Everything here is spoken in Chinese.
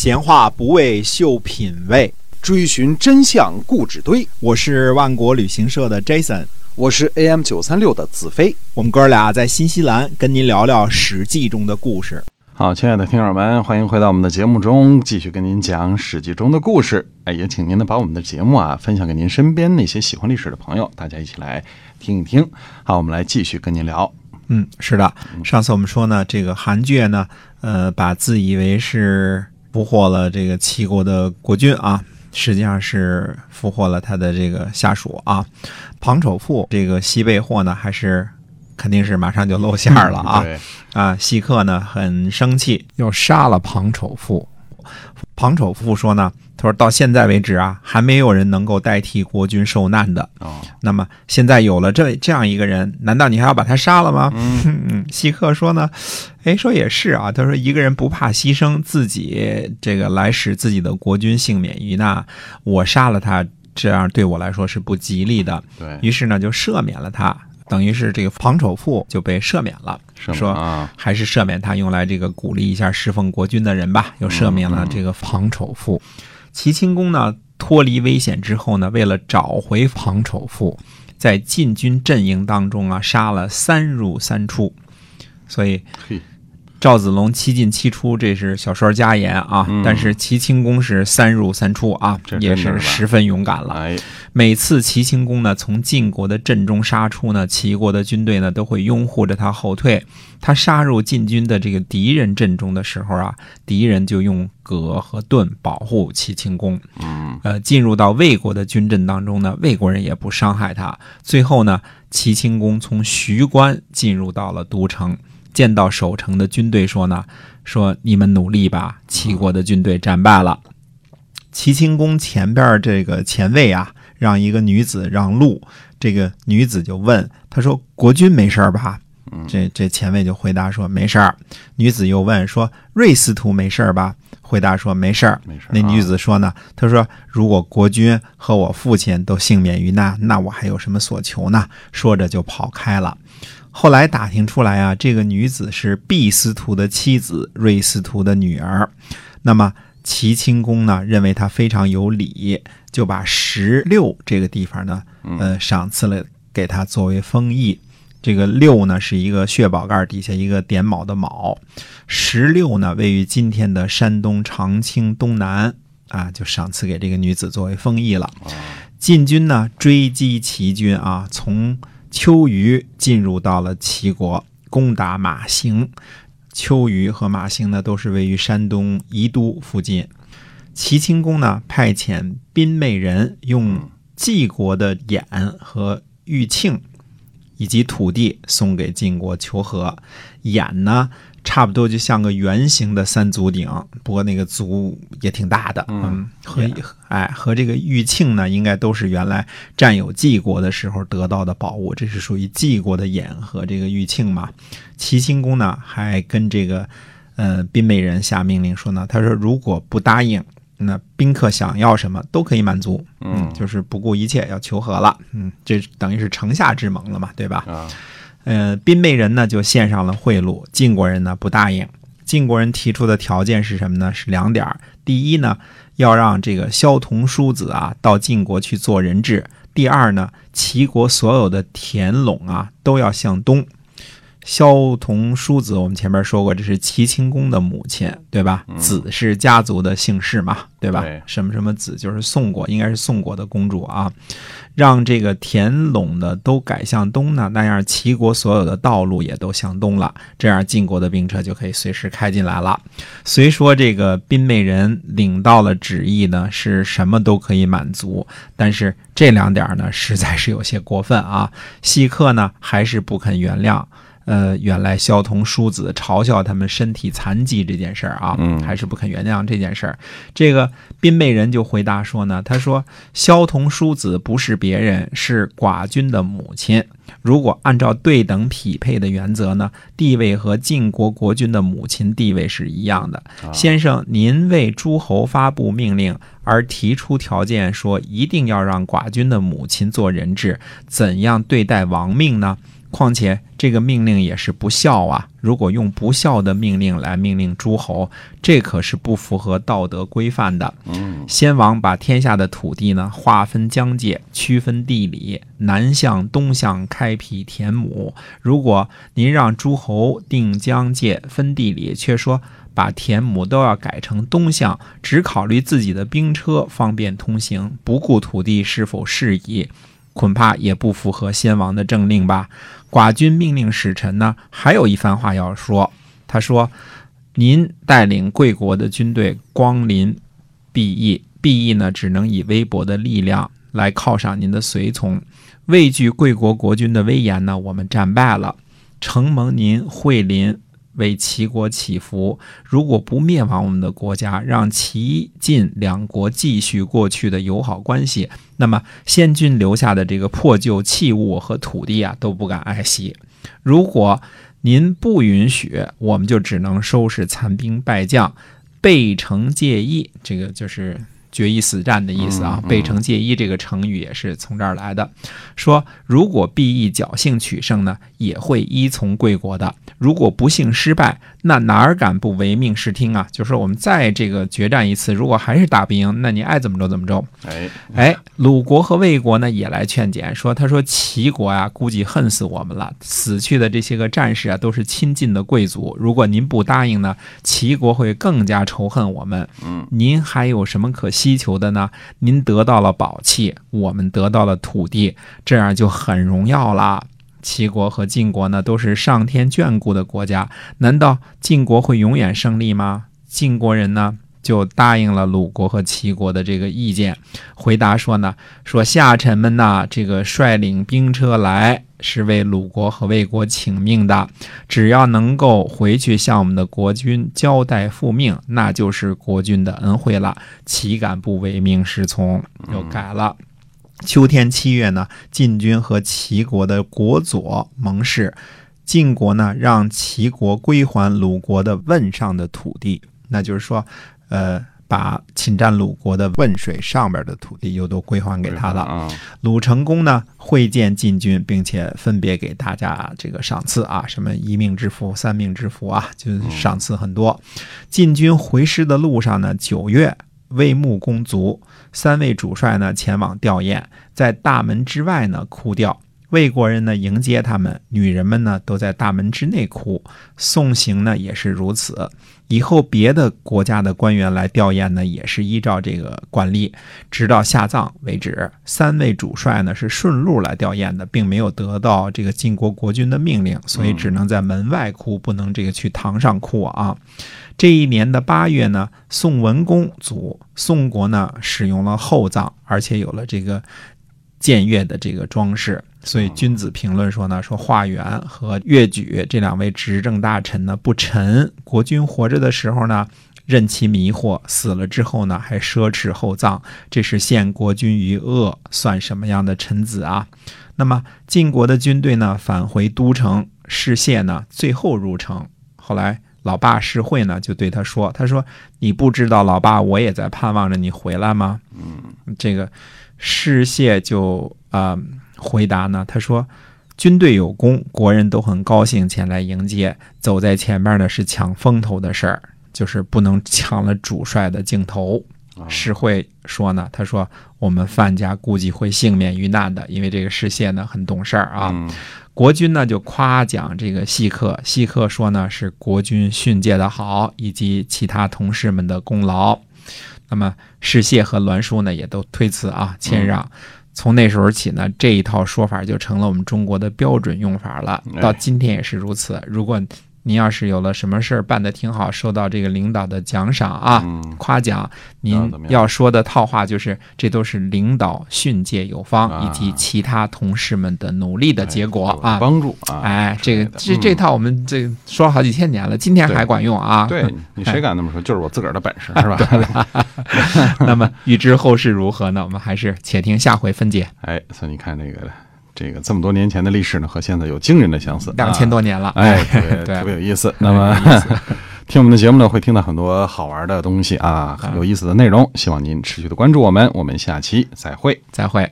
闲话不为秀品味，追寻真相故纸堆。我是万国旅行社的 Jason，我是 AM 九三六的子飞。我们哥俩在新西兰跟您聊聊《史记》中的故事。好，亲爱的听友们，欢迎回到我们的节目中，继续跟您讲《史记》中的故事。哎，也请您呢把我们的节目啊分享给您身边那些喜欢历史的朋友，大家一起来听一听。好，我们来继续跟您聊。嗯，是的，上次我们说呢，这个韩厥呢，呃，把自以为是俘获了这个齐国的国君啊，实际上是俘获了他的这个下属啊。庞丑富这个西贝货呢，还是肯定是马上就露馅了啊。对，啊，西克呢很生气，要杀了庞丑富。庞丑富说呢，他说到现在为止啊，还没有人能够代替国君受难的。哦，那么现在有了这这样一个人，难道你还要把他杀了吗？嗯，西克说呢，哎，说也是啊。他说一个人不怕牺牲自己这个来使自己的国君幸免于难，我杀了他，这样对我来说是不吉利的。对，于是呢，就赦免了他，等于是这个庞丑富就被赦免了。说啊，还是赦免他，用来这个鼓励一下侍奉国君的人吧。又赦免了这个庞丑富。齐清公呢，脱离危险之后呢，为了找回庞丑富，在禁军阵营当中啊，杀了三入三出。所以嘿，赵子龙七进七出，这是小说家言啊。嗯但是齐顷公是三入三出啊这，也是十分勇敢了。哎，每次齐顷公呢从晋国的阵中杀出呢，齐国的军队呢都会拥护着他后退。他杀入晋军的这个敌人阵中的时候啊，敌人就用戈和盾保护齐顷公。嗯，呃，进入到魏国的军阵当中呢，魏国人也不伤害他。最后呢，齐顷公从徐关进入到了都城，见到守城的军队说呢，说你们努力吧，齐国的军队战败了。齐顷公前边这个前卫啊，让一个女子让路，这个女子就问他说：“国君没事儿吧？”这这前卫就回答说：“没事儿。”女子又问说：“瑞司徒没事儿吧？”回答说：“没事儿。”没事儿那女啊子说呢：“她说如果国君和我父亲都幸免于难，那我还有什么所求呢？”说着就跑开了。后来打听出来啊，这个女子是毕司徒的妻子，瑞司徒的女儿。那么齐清公呢，认为她非常有礼，就把十六这个地方呢，呃，赏赐了给她作为封邑。这个六呢是一个血宝盖底下一个点卯的卯，十六呢位于今天的山东长清东南啊，就赏赐给这个女子作为封邑了。晋军呢追击齐军啊，从秋余进入到了齐国，攻打马行。秋余和马行呢都是位于山东宜都附近。齐清公呢派遣宾媚人用晋国的眼和玉磬以及土地送给晋国求和。眼呢，差不多就像个圆形的三足鼎，不过那个足也挺大的。嗯，和哎和这个玉磬呢，应该都是原来占有晋国的时候得到的宝物，这是属于晋国的眼和这个玉磬嘛。齐顷公呢，还跟这个呃宾美人下命令说呢，他说如果不答应。那宾客想要什么都可以满足，嗯就是不顾一切要求和了，嗯，这等于是城下之盟了嘛，对吧？啊，呃，宾媚人呢就献上了贿赂，晋国人呢不答应。晋国人提出的条件是什么呢？是两点儿。第一呢，要让这个萧同叔子啊到晋国去做人质；第二呢，齐国所有的田垄啊都要向东。萧同叔子，我们前面说过，这是齐顷公的母亲，对吧？子是家族的姓氏嘛，对吧？对什么什么子就是宋国，应该是宋国的公主啊。让这个田垄的都改向东呢，那样齐国所有的道路也都向东了，这样晋国的兵车就可以随时开进来了。虽说这个宾美人领到了旨意呢，是什么都可以满足，但是这两点呢，实在是有些过分啊。细客呢，还是不肯原谅。呃，原来萧同叔子嘲笑他们身体残疾这件事儿啊，嗯还是不肯原谅这件事儿。这个宾媚人就回答说呢，他说萧同叔子不是别人，是寡君的母亲。如果按照对等匹配的原则呢，地位和晋国国君的母亲地位是一样的。先生，您为诸侯发布命令而提出条件，说一定要让寡君的母亲做人质，怎样对待亡命呢？况且这个命令也是不孝啊！如果用不孝的命令来命令诸侯，这可是不符合道德规范的。嗯先王把天下的土地呢划分疆界，区分地理，南向东向开辟田亩。如果您让诸侯定疆界、分地理，却说把田亩都要改成东向，只考虑自己的兵车方便通行，不顾土地是否适宜，恐怕也不符合先王的政令吧。寡君命令使臣呢，还有一番话要说。他说：“您带领贵国的军队光临敝邑，敝邑呢只能以微薄的力量来犒赏您的随从。畏惧贵国国君的威严呢，我们战败了。承蒙您惠临，为齐国祈福。如果不灭亡我们的国家，让齐晋两国继续过去的友好关系，那么先君留下的这个破旧器物和土地啊，都不敢爱惜。如果您不允许，我们就只能收拾残兵败将，背城借义。这个就是决一死战的意思啊背城借衣这个成语也是从这儿来的。说如果必义侥幸取胜呢，也会依从贵国的；如果不幸失败，那哪儿敢不唯命是听啊？就是我们再这个决战一次，如果还是打不赢，那你爱怎么着怎么着。哎，哎，鲁国和魏国呢也来劝谏，说他说齐国啊，估计恨死我们了，死去的这些个战士啊，都是亲近的贵族。如果您不答应呢，齐国会更加仇恨我们。嗯，您还有什么可希求的呢？您得到了宝器，我们得到了土地，这样就很荣耀啦。齐国和晋国呢，都是上天眷顾的国家，难道晋国会永远胜利吗？晋国人呢，就答应了鲁国和齐国的这个意见，回答说呢，说下臣们呐，这个率领兵车来是为鲁国和魏国请命的，只要能够回去向我们的国君交代复命，那就是国君的恩惠了。岂敢不唯命是从？又改了。秋天七月呢，晋军和齐国的国佐盟誓，晋国呢让齐国归还鲁国的汶上的土地，那就是说，呃，把侵占鲁国的汶水上边的土地又都归还给他了。啊，鲁成公呢会见晋军，并且分别给大家这个赏赐啊，什么一命之福、三命之福啊，就是赏赐很多。晋军回师的路上呢，九月魏穆公卒，三位主帅呢前往吊唁，在大门之外呢哭吊。魏国人呢迎接他们，女人们呢都在大门之内哭。送行呢也是如此。以后别的国家的官员来吊唁呢，也是依照这个惯例，直到下葬为止。三位主帅呢是顺路来吊唁的，并没有得到这个晋国国君的命令，所以只能在门外哭，不能这个去堂上哭啊。这一年的八月呢，宋文公卒，宋国呢使用了厚葬，而且有了这个僭越的这个装饰。所以君子评论说呢，说华元和越举这两位执政大臣呢不臣，国君活着的时候呢任其迷惑，死了之后呢还奢侈厚葬，这是陷国君于恶，算什么样的臣子啊？那么晋国的军队呢返回都城，士燮呢最后入城，后来。老爸士会呢，就对他说：“他说你不知道，老爸我也在盼望着你回来吗？”嗯，这个士燮就啊、呃回答呢，他说：“军队有功，国人都很高兴前来迎接。走在前面的是抢风头的事儿，就是不能抢了主帅的镜头。”士会说呢，他说：“我们范家估计会幸免于难的，因为这个士燮呢很懂事儿啊。嗯国君呢就夸奖这个细客，细客说呢是国君训诫的好，以及其他同事们的功劳。那么士燮和栾书呢也都推辞啊，谦让。从那时候起呢，这一套说法就成了我们中国的标准用法了，哎到今天也是如此。如果您要是有了什么事儿办得挺好，受到这个领导的奖赏啊、嗯夸奖，您要说的套话就是，这都是领导训诫有方，啊以及其他同事们的努力的结果哎啊。帮助啊，哎，这个这这套我们这个说了好几千年了，今天还管用啊。对你谁 敢那么说？就是我自个儿的本事，是吧？那么预知后事如何呢？我们还是且听下回分解。哎，所以你看这个这个这么多年前的历史呢，和现在有惊人的相似，两千多年了，哎，特 别对特别有意思。那么听我们的节目呢，会听到很多好玩的东西啊，很有意思的内容。希望您持续的关注我们，我们下期再会。再会。